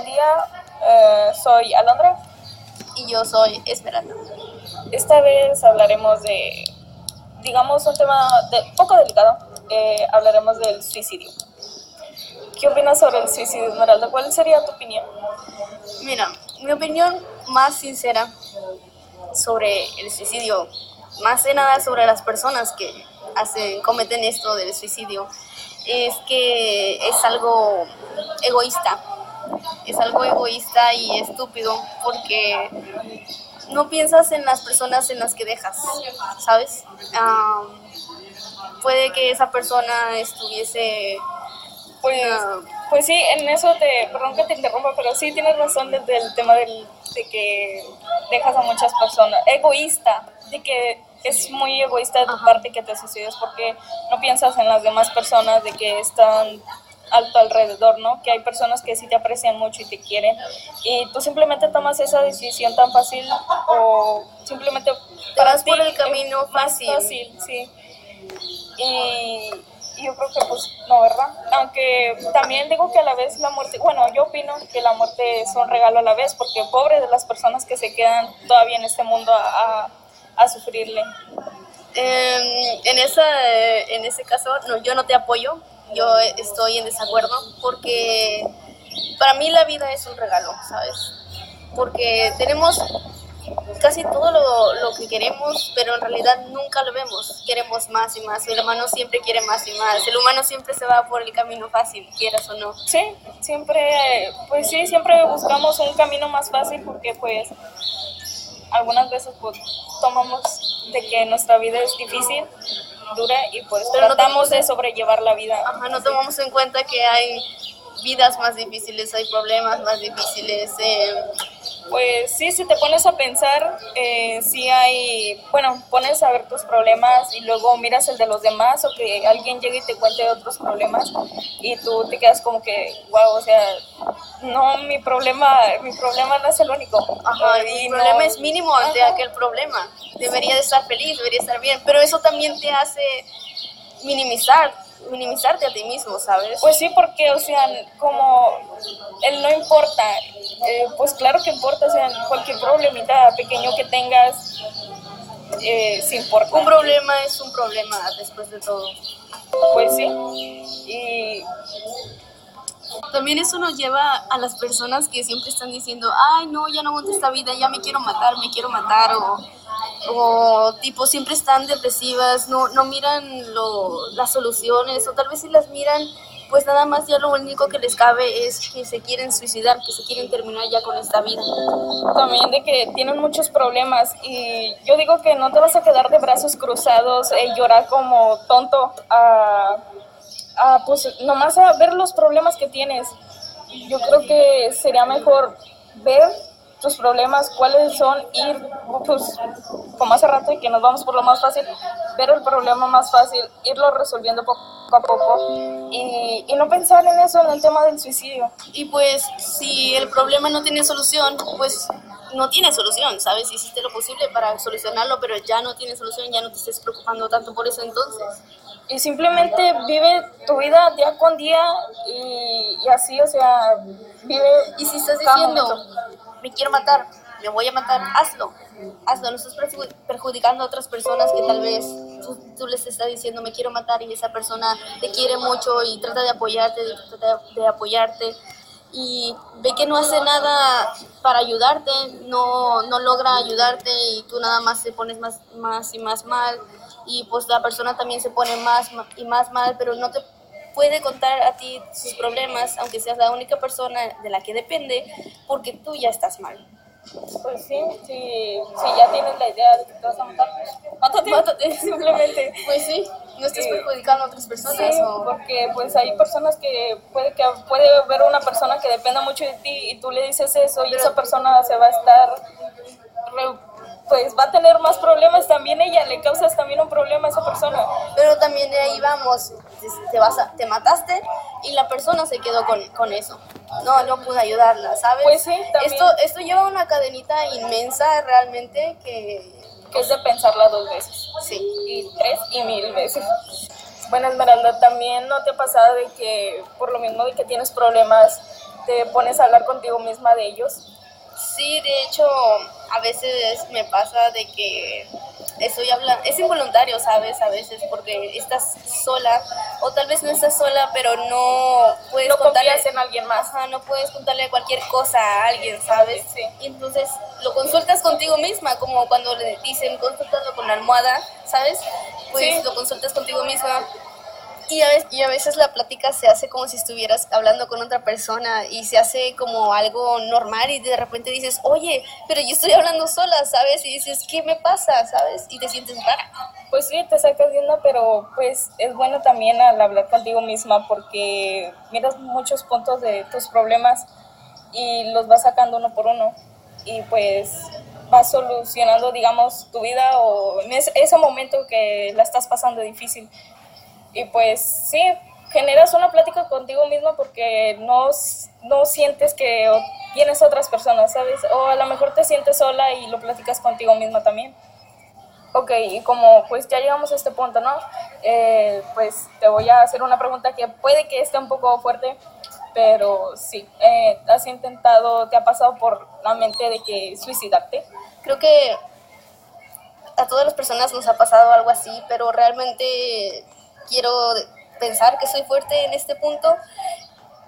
buen día. Eh, soy Alondra. Y yo soy Esmeralda. Esta vez hablaremos de, digamos, un tema de, poco delicado. Eh, hablaremos del suicidio. ¿Qué opinas sobre el suicidio, Esmeralda? ¿Cuál sería tu opinión? Mira, mi opinión más sincera sobre el suicidio, más de nada sobre las personas que hacen, cometen esto del suicidio, es que es algo egoísta. Es algo egoísta y estúpido porque no piensas en las personas en las que dejas, ¿sabes? puede que esa persona estuviese... Pues, pues sí, en eso te, perdón que te interrumpa, pero sí tienes razón desde el tema del, de que dejas a muchas personas, egoísta, de que es muy egoísta de tu parte que te suicides porque no piensas en las demás personas de que están a tu alrededor, ¿no? Que hay personas que sí te aprecian mucho y te quieren y tú simplemente tomas esa decisión tan fácil o simplemente para ti por el camino fácil. fácil, sí. Y yo creo que pues no, ¿verdad? Aunque también digo que a la vez la muerte, bueno, yo opino que la muerte es un regalo a la vez porque pobre de las personas que se quedan todavía en este mundo a a sufrirle. Em, en, esa, en ese caso, no, yo no te apoyo, yo estoy en desacuerdo porque para mí la vida es un regalo, ¿sabes? Porque tenemos casi todo lo, lo, que queremos, pero en realidad nunca lo vemos. Queremos más y más. El humano siempre quiere más y más. El humano siempre se va por el camino fácil, quieras o no. Sí, siempre, pues sí, siempre buscamos un camino más fácil porque pues algunas veces pues tomamos de que nuestra vida es difícil, dura y pues tratamos de sobrellevar la vida. Ajá, no tomamos en cuenta que hay vidas más difíciles, hay problemas más difíciles. Eh, pues sí, si te pones a pensar, eh, sí hay, bueno, pones a ver tus problemas y luego miras el de los demás o que alguien llegue y te cuente otros problemas y tú te quedas como que, wow, o sea, no, mi problema, mi problema no es el único. Ajá, mi problema es mínimo ante aquel problema. Debería de estar feliz, debería estar bien, pero eso también te hace minimizar minimizarte a ti mismo, ¿sabes? Pues sí, porque, o sea, como él no importa, eh, pues claro que importa, o sea, cualquier problemita pequeño que tengas, eh, sí importa. Un problema es un problema después de todo. Pues sí, y también eso nos lleva a las personas que siempre están diciendo, ay, no, ya no aguanto esta vida, ya me quiero matar, me quiero matar, o, o tipo, siempre están depresivas, no, no miran lo, las soluciones, o tal vez si las miran, pues nada más ya lo único que les cabe es que se quieren suicidar, que se quieren terminar ya con esta vida. También de que tienen muchos problemas y yo digo que no te vas a quedar de brazos cruzados y llorar como tonto a a, pues nomás a ver los problemas que tienes. Yo creo que sería mejor ver tus problemas, cuáles son, ir, pues, como hace rato y que nos vamos por lo más fácil, ver el problema más fácil, irlo resolviendo poco a poco y, y, no pensar en eso, en el tema del suicidio. Y pues, si el problema no tiene solución, pues no tiene solución, ¿sabes? Hiciste lo posible para solucionarlo, pero ya no tiene solución, ya no te estés preocupando tanto por eso entonces y simplemente vive tu vida día con día y, así, o sea, vive. Y si estás diciendo, me quiero matar, me voy a matar, hazlo, hazlo, no estás perjudicando a otras personas que tal vez tú, les estás diciendo, me quiero matar y esa persona te quiere mucho y trata de apoyarte, trata de apoyarte y ve que no hace nada para ayudarte, no, no logra ayudarte y tú nada más te pones más, más y más mal y pues la persona también se pone más y más mal, pero no te puede contar a ti sus problemas, aunque seas la única persona de la que depende, porque tú ya estás mal. Pues sí, si, ya tienes la idea de que te vas a matar, mátate, mátate, simplemente. Pues sí, no estés perjudicando a otras personas. Sí, porque pues hay personas que puede que puede haber una persona que dependa mucho de ti y tú le dices eso y esa persona se va a estar pues va a tener más problemas también ella, le causas también un problema a esa persona. Pero también de ahí vamos, te, vas te mataste y la persona se quedó con, con eso. No, no pude ayudarla, ¿sabes? Pues sí, también. Esto, esto lleva una cadenita inmensa realmente que... Que es de pensarla dos veces. Sí. Y tres y mil veces. Bueno, Esmeralda, también no te ha pasado de que por lo mismo de que tienes problemas te pones a hablar contigo misma de ellos. Sí, de hecho, a veces me pasa de que estoy hablando, es involuntario, ¿sabes? A veces porque estás sola o tal vez no estás sola, pero no puedes no contarle en alguien más. Ajá, no puedes contarle cualquier cosa a alguien, ¿sabes? Sí. Y entonces lo consultas contigo misma, como cuando le dicen consultando con la almohada, ¿sabes? Pues Sí. lo consultas contigo misma. Y a, veces, la plática se hace como si estuvieras hablando con otra persona y se hace como algo normal y de repente dices, oye, pero yo estoy hablando sola, ¿sabes? Y dices, ¿qué me pasa? ¿Sabes? Y te sientes rara. Pues sí, te sacas de pero pues es bueno también al hablar contigo misma porque miras muchos puntos de tus problemas y los vas sacando uno por uno y pues vas solucionando, digamos, tu vida o en ese momento que la estás pasando difícil. Y pues sí, generas una plática contigo misma porque no, no sientes que tienes otras personas, ¿sabes? O a lo mejor te sientes sola y lo platicas contigo misma también. Ok, y como pues ya llegamos a este punto, ¿no? Eh, pues te voy a hacer una pregunta que puede que esté un poco fuerte, pero sí, eh, ¿has intentado, te ha pasado por la mente de que suicidarte? Creo que a todas las personas nos ha pasado algo así, pero realmente quiero pensar que soy fuerte en este punto,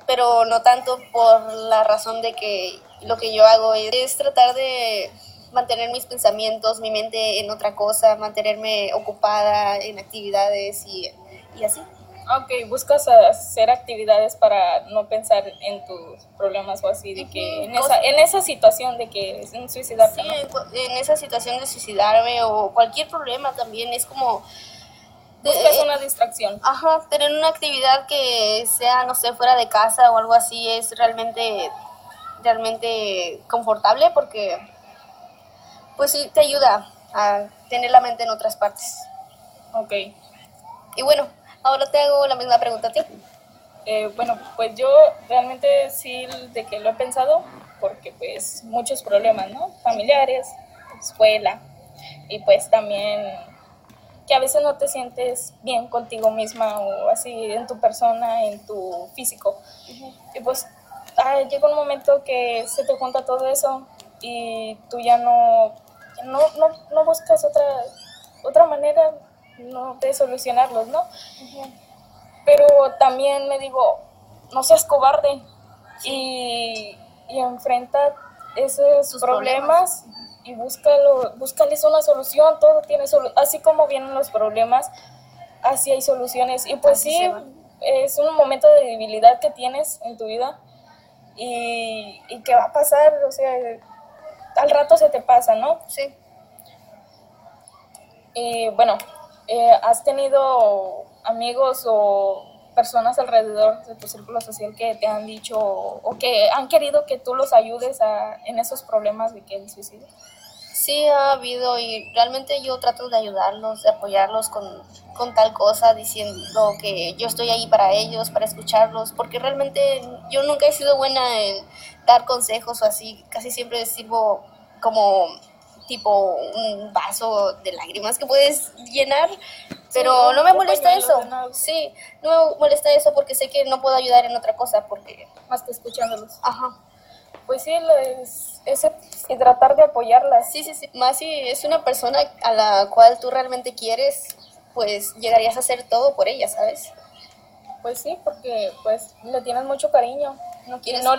pero no tanto por la razón de que lo que yo hago es tratar de mantener mis pensamientos, mi mente en otra cosa, mantenerme ocupada en actividades y, y así. Ok, buscas hacer actividades para no pensar en tus problemas o así, de que en esa, en esa situación de que suicidarte, Sí, ¿no? en, en esa situación de suicidarme o cualquier problema también es como... una distracción. Ajá, tener una actividad que sea, no sé, fuera de casa o algo así es realmente, realmente confortable porque, pues sí, te ayuda a tener la mente en otras partes. Ok. Y bueno, ahora te hago la misma pregunta a ti. Eh, bueno, pues yo realmente sí de que lo he pensado, porque pues muchos problemas, ¿no? Familiares, escuela, y pues también que a veces no te sientes bien contigo misma o así en tu persona, en tu físico. Y pues ah, llega un momento que se te junta todo eso y tú ya no, no, no, no buscas otra, otra manera no, de solucionarlos, ¿no? pero también me digo, no seas cobarde y, y enfrenta esos Sus problemas, y búscalo, búscales una solución, todo tiene solución, así como vienen los problemas, así hay soluciones y pues Así sí, es un momento de debilidad que tienes en tu vida y, y que va a pasar, o sea, al rato se te pasa, ¿no? Sí. Y bueno, eh, ¿has tenido amigos o personas alrededor de tu círculo social que te han dicho o que han querido que tú los ayudes a, en esos problemas de que el suicidio? Sí ha habido y realmente yo trato de ayudarlos, de apoyarlos con, con tal cosa, diciendo que yo estoy ahí para ellos, para escucharlos, porque realmente yo nunca he sido buena en dar consejos o así, casi siempre sirvo como tipo un vaso de lágrimas que puedes llenar, pero no me molesta eso. Sí, no me molesta eso porque sé que no puedo ayudar en otra cosa, porque, Más que escuchándolos. ajá. Pues sí, es, y tratar de apoyarlas. Sí, sí, sí. Más si es una persona a la cual tú realmente quieres, pues llegarías a hacer todo por ella, ¿sabes? Pues sí, porque pues le tienes mucho cariño. No, Quieres- no,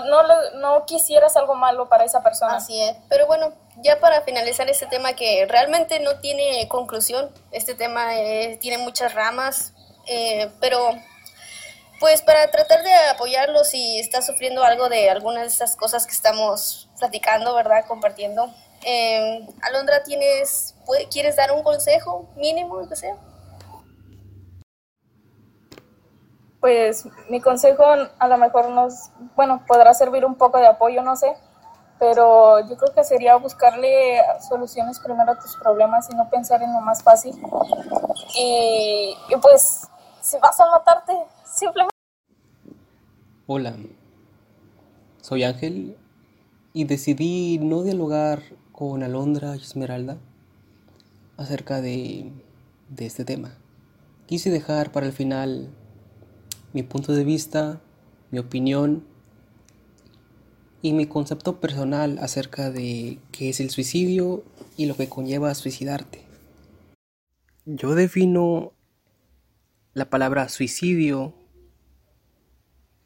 no, quisieras algo malo para esa persona. Así es. Pero bueno, ya para finalizar este tema que realmente no tiene conclusión, este tema eh, tiene muchas ramas, eh, pero pues para tratar de apoyarlo si está sufriendo algo de alguna de estas cosas que estamos platicando, ¿verdad? Compartiendo. Eh, Alondra, ¿tienes, puede- ¿quieres dar un consejo mínimo, que sea? Pues mi consejo a lo mejor nos, bueno, podrá servir un poco de apoyo, no sé, pero yo creo que sería buscarle soluciones primero a tus problemas y no pensar en lo más fácil. Y, y pues, si vas a matarte, simplemente... Hola, soy Ángel y decidí no dialogar con Alondra y Esmeralda acerca de, de este tema. Quise dejar para el final mi punto de vista, mi opinión y mi concepto personal acerca de qué es el suicidio y lo que conlleva suicidarte. Yo defino la palabra suicidio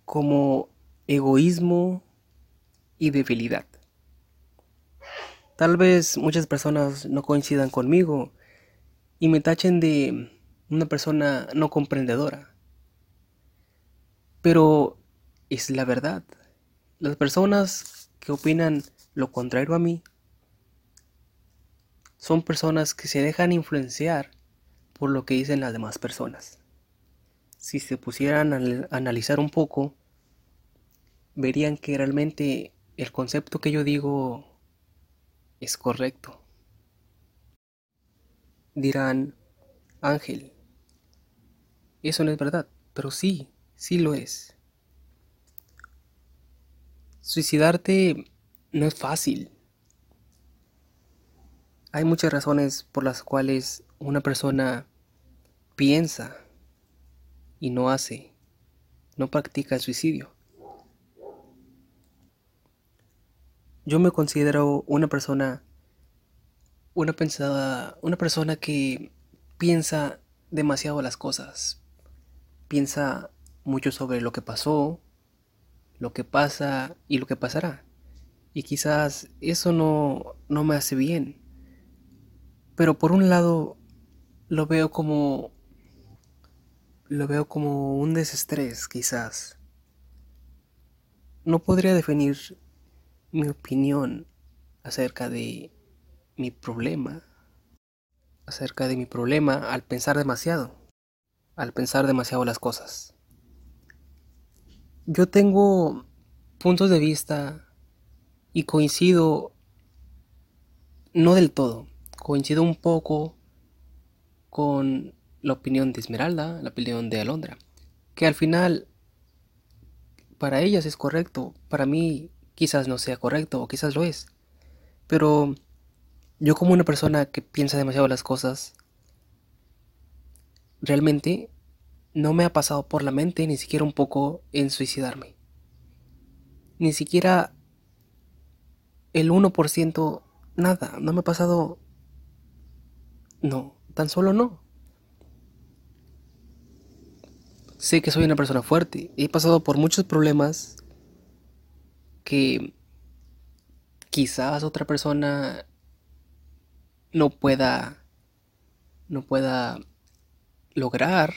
como egoísmo y debilidad. Tal vez muchas personas no coincidan conmigo y me tachen de una persona no comprendedora. Pero es la verdad. Las personas que opinan lo contrario a mí son personas que se dejan influenciar por lo que dicen las demás personas. Si se pusieran a analizar un poco, verían que realmente el concepto que yo digo es correcto. Dirán, Ángel, eso no es verdad, pero sí, sí lo es. Suicidarte no es fácil. Hay muchas razones por las cuales una persona piensa y no hace, no practica el suicidio. Yo me considero una persona, una pensada, una persona que piensa demasiado las cosas. Piensa mucho sobre lo que pasó, lo que pasa y lo que pasará. Y quizás eso no, no me hace bien. Pero por un lado lo veo como lo veo como un desestrés, quizás. No podría definir mi opinión acerca de mi problema, acerca de mi problema al pensar demasiado, al pensar demasiado las cosas. Yo tengo puntos de vista y coincido no del todo coincido un poco con la opinión de Esmeralda, la opinión de Alondra, que al final para ellas es correcto, para mí quizás no sea correcto o quizás lo es, pero yo como una persona que piensa demasiado las cosas, realmente no me ha pasado por la mente ni siquiera un poco en suicidarme. Ni siquiera el 1%, nada, no me ha pasado no, tan solo no. Sé que soy una persona fuerte. He pasado por muchos problemas que quizás otra persona no pueda no pueda lograr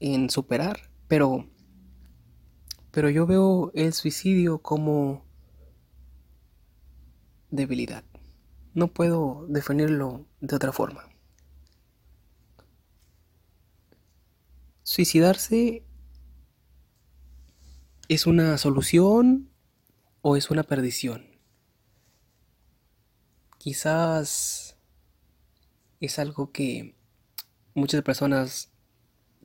en superar, pero pero yo veo el suicidio como debilidad. No puedo definirlo de otra forma. Suicidarse es una solución o es una perdición. Quizás es algo que muchas personas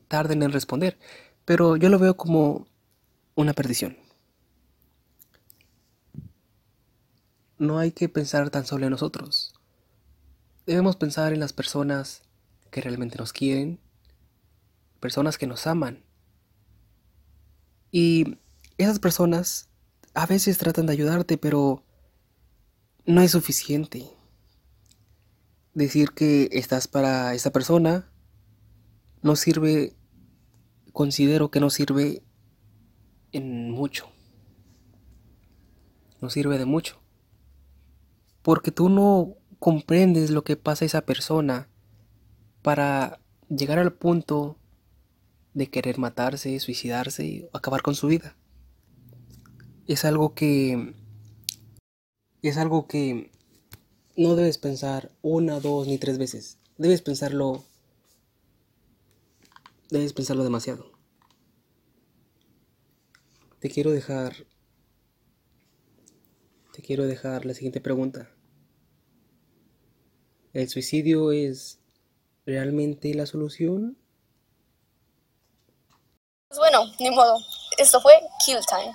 tarden en responder, pero yo lo veo como una perdición. no hay que pensar tan solo en nosotros. Debemos pensar en las personas que realmente nos quieren, personas que nos aman. Y esas personas a veces tratan de ayudarte, pero no es suficiente. Decir que estás para esa persona no sirve, considero que no sirve en mucho. No sirve de mucho porque tú no comprendes lo que pasa a esa persona para llegar al punto de querer matarse, suicidarse o acabar con su vida. Es algo que es algo que no debes pensar una, dos ni tres veces. Debes pensarlo debes pensarlo demasiado. Te quiero dejar te quiero dejar la siguiente pregunta. ¿El suicidio es realmente la solución? Pues bueno, ni modo. Esto fue Kill Time.